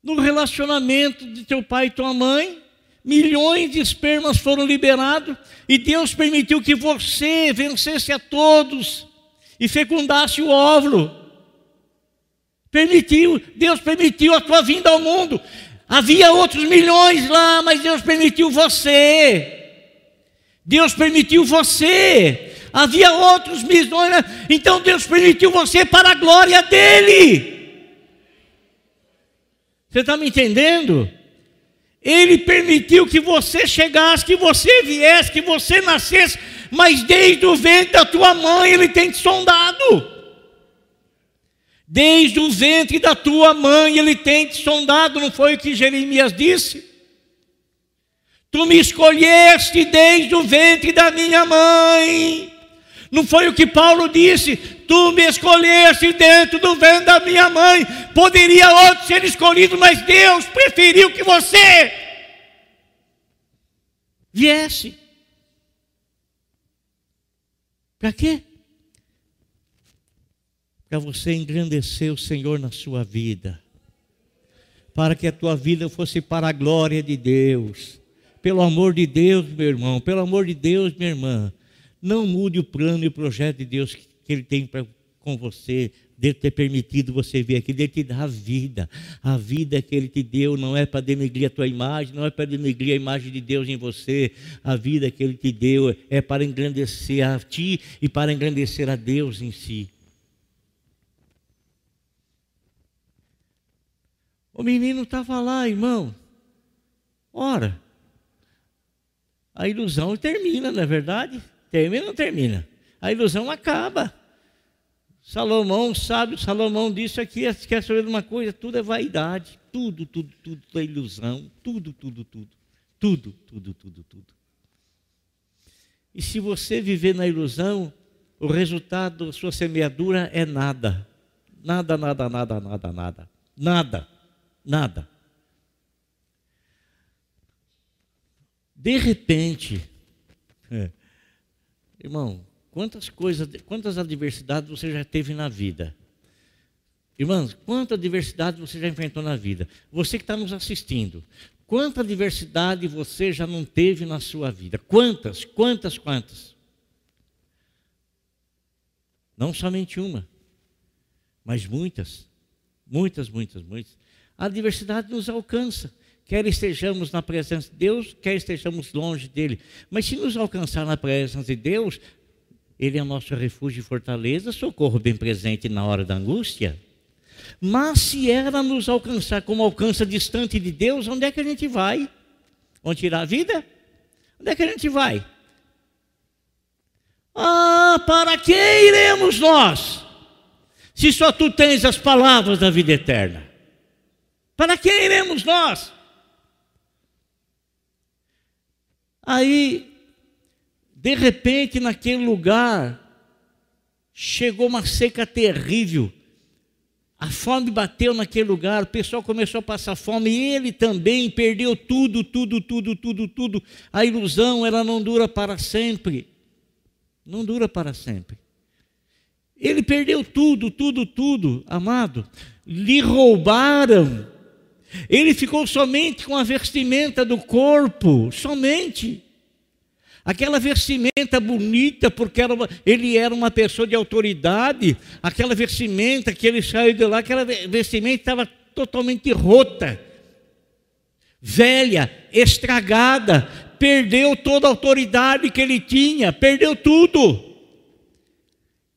no relacionamento de teu pai e tua mãe, milhões de espermas foram liberados e Deus permitiu que você vencesse a todos e fecundasse o óvulo. Permitiu, Deus permitiu a tua vinda ao mundo. Havia outros milhões lá, mas Deus permitiu você. Deus permitiu você. Havia outros milhões, então Deus permitiu você para a glória dele. Você está me entendendo? Ele permitiu que você chegasse, que você viesse, que você nascesse, mas desde o ventre da tua mãe Ele tem te sondado. Desde o ventre da tua mãe Ele tem te sondado, não foi o que Jeremias disse? Tu me escolheste desde o ventre da minha mãe. Não foi o que Paulo disse? Tu me escolheste dentro do ventre da minha mãe. Poderia outro ser escolhido, mas Deus preferiu que você viesse. Para quê? Para você engrandecer o Senhor na sua vida. Para que a tua vida fosse para a glória de Deus. Pelo amor de Deus, meu irmão, pelo amor de Deus, minha irmã não mude o plano e o projeto de Deus que, Ele tem pra, com você, dele ter permitido você vir aqui, dele te dar a vida. A vida que Ele te deu não é para denegrir a tua imagem, não é para denegrir a imagem de Deus em você. A vida que Ele te deu é para engrandecer a ti e para engrandecer a Deus em si. O menino estava lá, irmão. Ora, a ilusão termina, não é verdade? Termina ou não termina? A ilusão acaba. Salomão, sábio Salomão disse aqui, quer saber de uma coisa? Tudo é vaidade. Tudo, tudo, tudo é ilusão. Tudo, tudo, tudo. Tudo, tudo, tudo, tudo. E se você viver na ilusão, o resultado da sua semeadura é nada. Nada, nada, nada, nada, nada. Nada, nada. De repente, é, Irmão, quantas coisas, quantas adversidades você já teve na vida? Irmãos, quantas adversidades você já enfrentou na vida? Você que está nos assistindo, Quanta diversidade você já não teve na sua vida? Quantas, quantas, quantas? Não somente uma, mas muitas, muitas, muitas, muitas. A diversidade nos alcança, quer estejamos na presença de Deus, quer estejamos longe dele. Mas se nos alcançar na presença de Deus, ele é nosso refúgio e fortaleza, socorro bem presente na hora da angústia. Mas se ela nos alcançar como alcança distante de Deus, onde é que a gente vai? Vamos tirar a vida? Onde é que a gente vai? Ah, para que iremos nós? Se só tu tens as palavras da vida eterna. Para que iremos nós? Aí, de repente, naquele lugar, chegou uma seca terrível. A fome bateu naquele lugar, o pessoal começou a passar fome e ele também perdeu tudo, tudo, tudo, tudo, tudo. A ilusão, ela não dura para sempre. Não dura para sempre. Ele perdeu tudo, tudo, tudo, amado. Lhe roubaram. Ele ficou somente com a vestimenta do corpo, somente. Aquela vestimenta bonita, porque era uma, ele era uma pessoa de autoridade, aquela vestimenta que ele saiu de lá, aquela vestimenta estava totalmente rota, velha, estragada, perdeu toda a autoridade que ele tinha, perdeu tudo.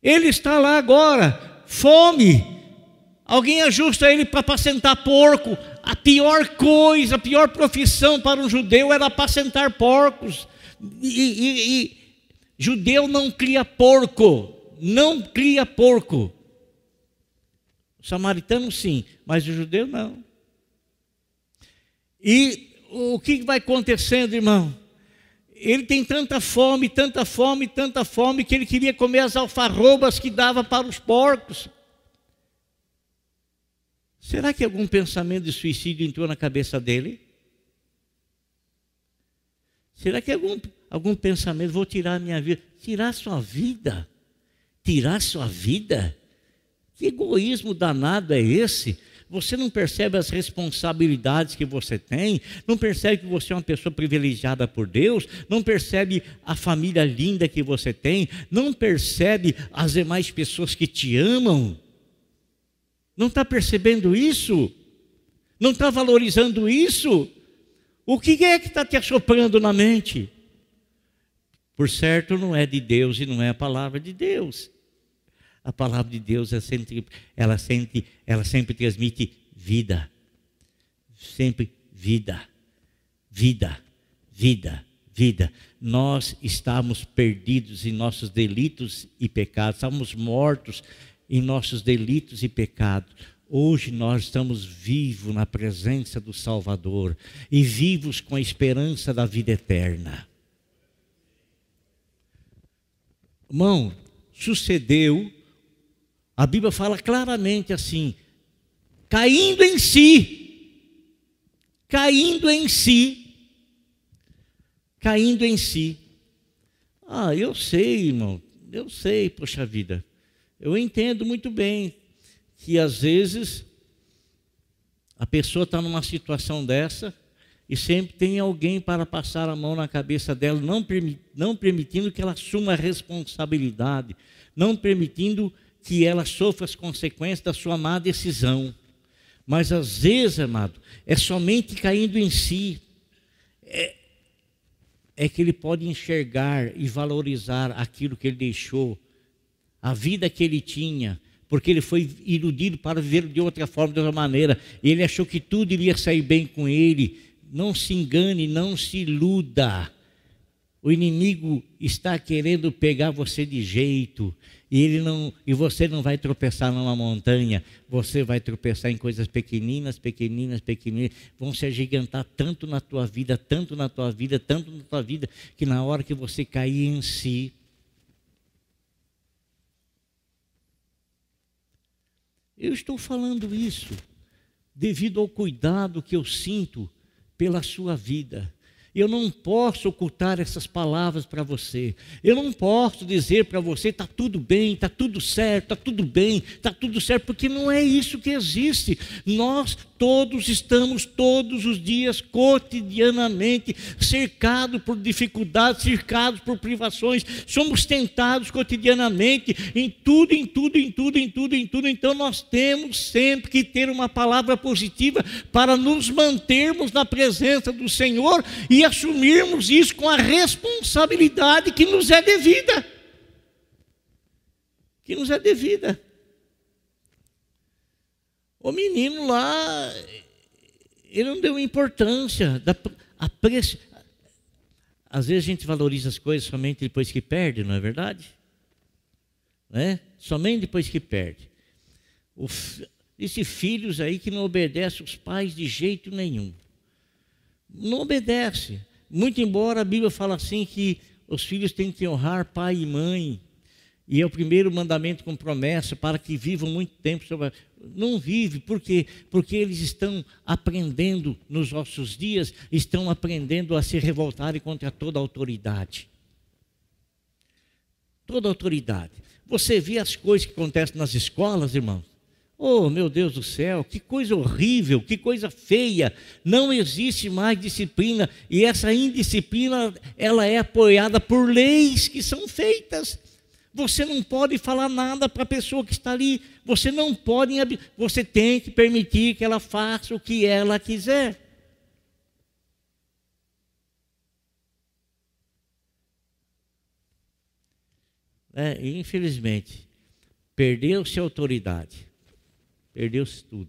Ele está lá agora, fome. Alguém ajusta ele para apacentar porco. A pior coisa, a pior profissão para um judeu era apacentar porcos e, e, e judeu não cria porco, não cria porco. O samaritano sim, mas o judeu não. E o que vai acontecendo, irmão? Ele tem tanta fome, tanta fome, tanta fome, que ele queria comer as alfarrobas que dava para os porcos. Será que algum pensamento de suicídio entrou na cabeça dele? Será que algum, algum pensamento, vou tirar a minha vida? Tirar sua vida? Tirar sua vida? Que egoísmo danado é esse? Você não percebe as responsabilidades que você tem, não percebe que você é uma pessoa privilegiada por Deus, não percebe a família linda que você tem, não percebe as demais pessoas que te amam. Não está percebendo isso? Não está valorizando isso? O que é que está te assoprando na mente? Por certo, não é de Deus e não é a palavra de Deus. A palavra de Deus é sempre, ela, sempre, ela sempre transmite vida. Sempre vida. Vida, vida, vida. Nós estamos perdidos em nossos delitos e pecados, estamos mortos em nossos delitos e pecados. Hoje nós estamos vivos na presença do Salvador e vivos com a esperança da vida eterna. Irmão, sucedeu, a Bíblia fala claramente assim: caindo em si, caindo em si, caindo em si. Ah, eu sei, irmão, eu sei, poxa vida, eu entendo muito bem que às vezes a pessoa está numa situação dessa e sempre tem alguém para passar a mão na cabeça dela, não, não permitindo que ela assuma a responsabilidade, não permitindo que ela sofra as consequências da sua má decisão. Mas às vezes, amado, é somente caindo em si, é, é que ele pode enxergar e valorizar aquilo que ele deixou, a vida que ele tinha, porque ele foi iludido para viver de outra forma, de outra maneira. Ele achou que tudo iria sair bem com ele. Não se engane, não se iluda. O inimigo está querendo pegar você de jeito, e ele não, e você não vai tropeçar numa montanha, você vai tropeçar em coisas pequeninas, pequeninas, pequeninas, vão se agigantar tanto na tua vida, tanto na tua vida, tanto na tua vida, que na hora que você cair em si, Eu estou falando isso devido ao cuidado que eu sinto pela sua vida. Eu não posso ocultar essas palavras para você. Eu não posso dizer para você está tudo bem, está tudo certo, está tudo bem, está tudo certo, porque não é isso que existe. Nós todos estamos todos os dias cotidianamente cercados por dificuldades, cercados por privações, somos tentados cotidianamente em tudo, em tudo, em tudo, em tudo, em tudo. Então nós temos sempre que ter uma palavra positiva para nos mantermos na presença do Senhor e assumirmos isso com a responsabilidade que nos é devida. Que nos é devida. O menino lá, ele não deu importância. Da, a. Às vezes a gente valoriza as coisas somente depois que perde, não é verdade? Né? Somente depois que perde. O, esse filhos aí que não obedecem os pais de jeito nenhum. Não obedece. Muito embora a Bíblia fala assim que os filhos têm que honrar pai e mãe. E é o primeiro mandamento com promessa para que vivam muito tempo sobre. Não vive, por quê? Porque eles estão aprendendo nos nossos dias, estão aprendendo a se revoltarem contra toda autoridade. Toda autoridade. Você vê as coisas que acontecem nas escolas, irmãos? Oh, meu Deus do céu, que coisa horrível, que coisa feia. Não existe mais disciplina e essa indisciplina, ela é apoiada por leis que são feitas. Você não pode falar nada para a pessoa que está ali. Você não pode, você tem que permitir que ela faça o que ela quiser. É, infelizmente, perdeu-se a autoridade, perdeu-se tudo.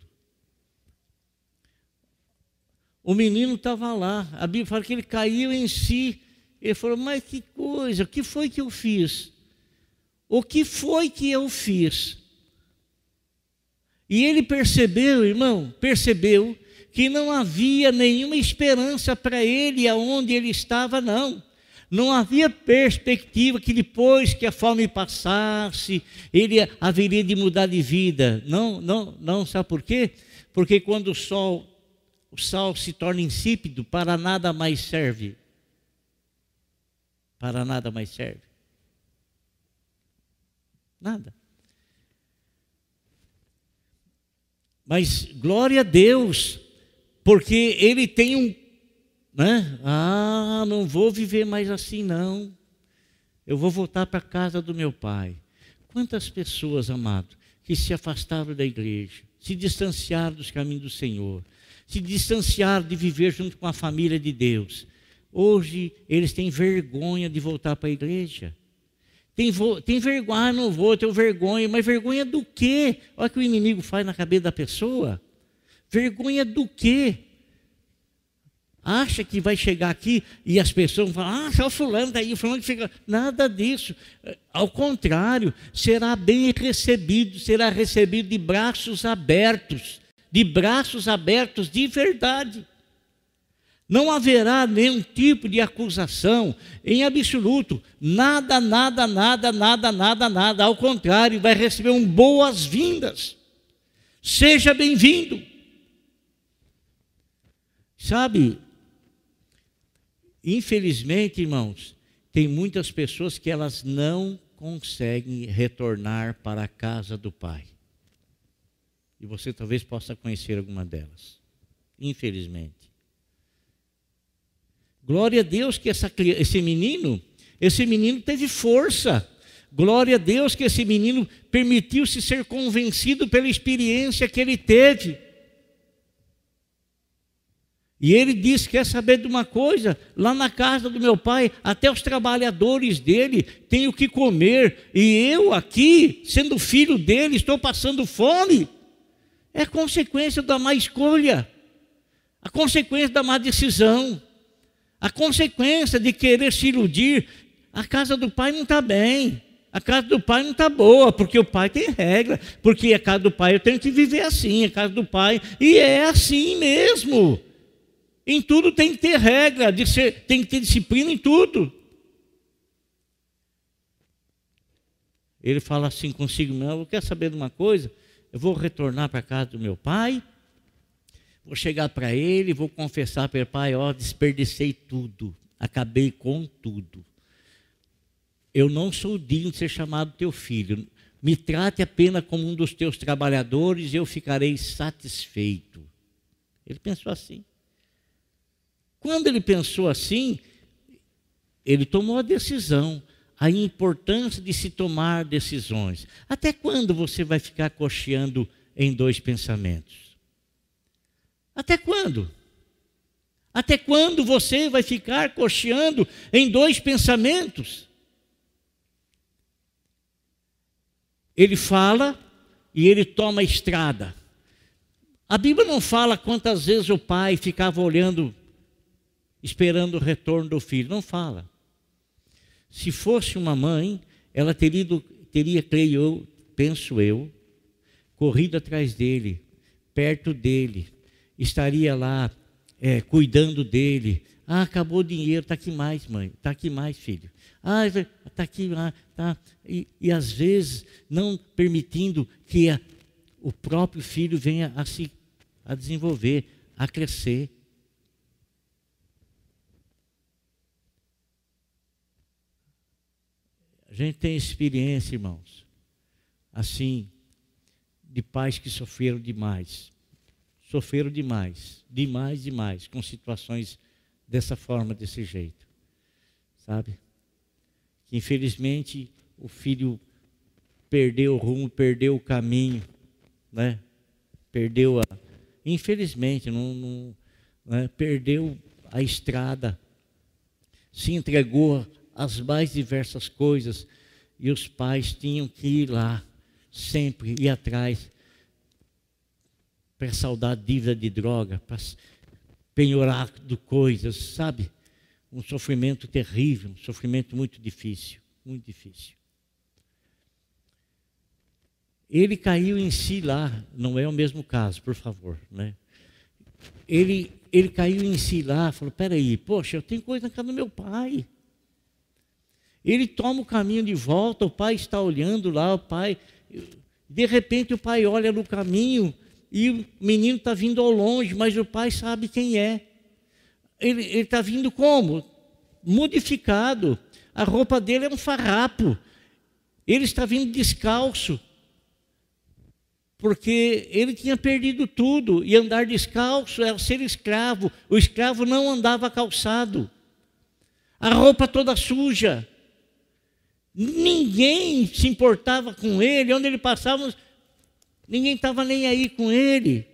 O menino estava lá, a Bíblia fala que ele caiu em si. Ele falou: Mas que coisa, o que foi que eu fiz? O que foi que eu fiz? E ele percebeu, irmão, percebeu que não havia nenhuma esperança para ele aonde ele estava, não. Não havia perspectiva que depois que a fome passasse, ele haveria de mudar de vida. Não, não, não, sabe por quê? Porque quando o sol, o sal se torna insípido, para nada mais serve. Para nada mais serve. Nada. Mas glória a Deus, porque ele tem um, né? Ah, não vou viver mais assim não. Eu vou voltar para a casa do meu pai. Quantas pessoas, amado, que se afastaram da igreja, se distanciaram dos caminhos do Senhor, se distanciaram de viver junto com a família de Deus. Hoje eles têm vergonha de voltar para a igreja. Tem, tem vergonha, ah, não vou, tenho vergonha, mas vergonha do quê? Olha o que o inimigo faz na cabeça da pessoa. Vergonha do quê? Acha que vai chegar aqui e as pessoas vão falar, ah, só fulano daí, o fulano que fica. Nada disso. Ao contrário, será bem recebido, será recebido de braços abertos, de braços abertos de verdade. Não haverá nenhum tipo de acusação em absoluto. Nada, nada, nada, nada, nada, nada. Ao contrário, vai receber um boas-vindas. Seja bem-vindo. Sabe, infelizmente, irmãos, tem muitas pessoas que elas não conseguem retornar para a casa do Pai. E você talvez possa conhecer alguma delas. Infelizmente. Glória a Deus que essa, esse menino, esse menino teve força. Glória a Deus que esse menino permitiu-se ser convencido pela experiência que ele teve. E ele disse: Quer saber de uma coisa? Lá na casa do meu pai, até os trabalhadores dele têm o que comer, e eu aqui, sendo filho dele, estou passando fome. É consequência da má escolha, a consequência da má decisão. A consequência de querer se iludir, a casa do pai não está bem. A casa do pai não está boa, porque o pai tem regra, porque a casa do pai eu tenho que viver assim, a casa do pai, e é assim mesmo. Em tudo tem que ter regra, tem que ter disciplina em tudo. Ele fala assim consigo, eu quero saber de uma coisa, eu vou retornar para casa do meu pai, vou chegar para ele, vou confessar para ele, pai, ó, desperdicei tudo, acabei com tudo. Eu não sou digno de ser chamado teu filho. Me trate apenas como um dos teus trabalhadores e eu ficarei satisfeito. Ele pensou assim. Quando ele pensou assim, ele tomou a decisão, a importância de se tomar decisões. Até quando você vai ficar cocheando em dois pensamentos? Até quando? Até quando você vai ficar cocheando em dois pensamentos? Ele fala e ele toma a estrada. A Bíblia não fala quantas vezes o pai ficava olhando, esperando o retorno do filho. Não fala. Se fosse uma mãe, ela teria, teria creio eu, penso eu, corrido atrás dele, perto dele, estaria lá é, cuidando dele. Ah, acabou o dinheiro, está aqui mais, mãe, está aqui mais, filho. Ah, está aqui, ah, tá. E, e às vezes não permitindo que a, o próprio filho venha a se a desenvolver, a crescer. A gente tem experiência, irmãos, assim, de pais que sofreram demais. Sofreram demais, demais, demais, com situações dessa forma, desse jeito. Sabe? Que infelizmente o filho perdeu o rumo, perdeu o caminho, né? Perdeu a. Infelizmente, não, não né? perdeu a estrada, se entregou as mais diversas coisas, e os pais tinham que ir lá, sempre ir atrás, para saldar dívida de droga, para penhorar de coisas, sabe? Um sofrimento terrível, um sofrimento muito difícil, muito difícil. Ele caiu em si lá, não é o mesmo caso, por favor, né? Ele, ele caiu em si lá, falou: peraí, poxa, eu tenho coisa na casa do meu pai. Ele toma o caminho de volta, o pai está olhando lá, o pai. De repente o pai olha no caminho e o menino está vindo ao longe, mas o pai sabe quem é. Ele está vindo como? Modificado. A roupa dele é um farrapo. Ele está vindo descalço. Porque ele tinha perdido tudo. E andar descalço era ser escravo. O escravo não andava calçado. A roupa toda suja. Ninguém se importava com ele, onde ele passava, ninguém estava nem aí com ele.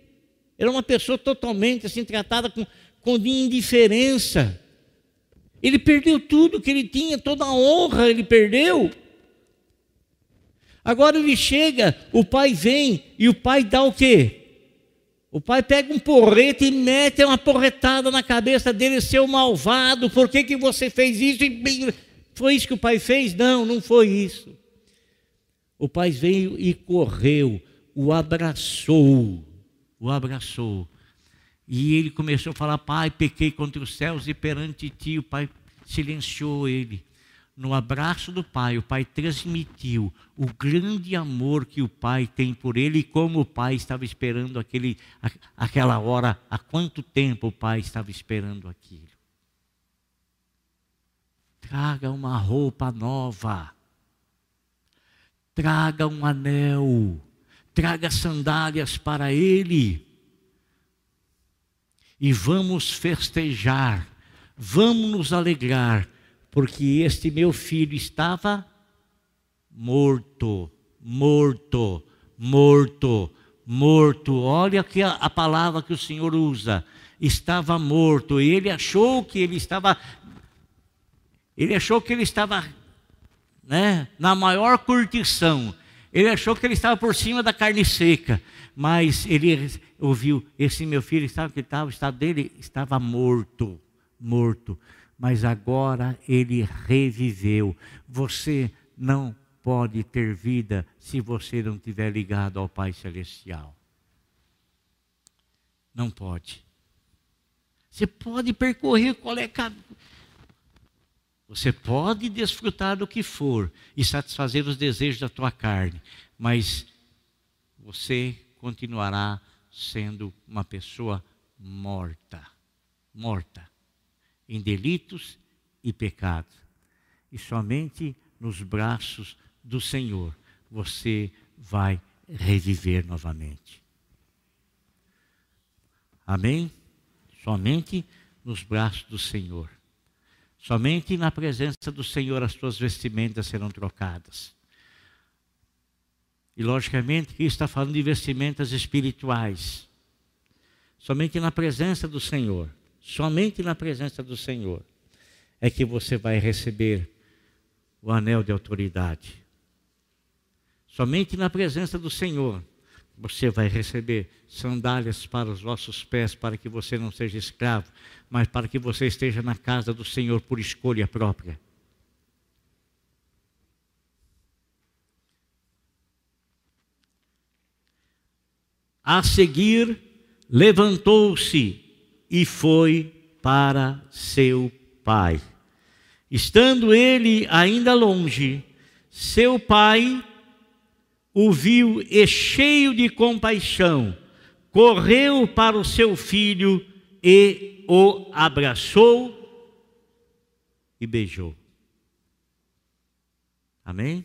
Era uma pessoa totalmente assim, tratada com, com indiferença. Ele perdeu tudo que ele tinha, toda a honra ele perdeu. Agora ele chega, o pai vem e o pai dá o quê? O pai pega um porrete e mete uma porretada na cabeça dele, seu malvado, por que, que você fez isso? E foi isso que o pai fez? Não, não foi isso. O pai veio e correu, o abraçou, o abraçou. E ele começou a falar: Pai, pequei contra os céus e perante ti. O pai silenciou ele. No abraço do pai, o pai transmitiu o grande amor que o pai tem por ele e como o pai estava esperando aquele, aquela hora, há quanto tempo o pai estava esperando aquilo. Traga uma roupa nova. Traga um anel. Traga sandálias para ele. E vamos festejar. Vamos nos alegrar, porque este meu filho estava morto, morto, morto, morto. Olha que a, a, palavra que o Senhor usa. Estava morto. E ele achou que ele estava ele achou que ele estava né, na maior curtição. Ele achou que ele estava por cima da carne seca. Mas ele ouviu: esse meu filho estava que estava, o estado dele estava morto, morto. Mas agora ele reviveu. Você não pode ter vida se você não estiver ligado ao Pai Celestial. Não pode. Você pode percorrer qual é você pode desfrutar do que for e satisfazer os desejos da tua carne, mas você continuará sendo uma pessoa morta. Morta. Em delitos e pecados. E somente nos braços do Senhor você vai reviver novamente. Amém? Somente nos braços do Senhor. Somente na presença do Senhor as tuas vestimentas serão trocadas. E logicamente que está falando de vestimentas espirituais. Somente na presença do Senhor, somente na presença do Senhor é que você vai receber o anel de autoridade. Somente na presença do Senhor você vai receber sandálias para os vossos pés, para que você não seja escravo, mas para que você esteja na casa do Senhor por escolha própria. A seguir, levantou-se e foi para seu pai. Estando ele ainda longe, seu pai o viu e cheio de compaixão, correu para o seu filho e o abraçou e beijou. Amém?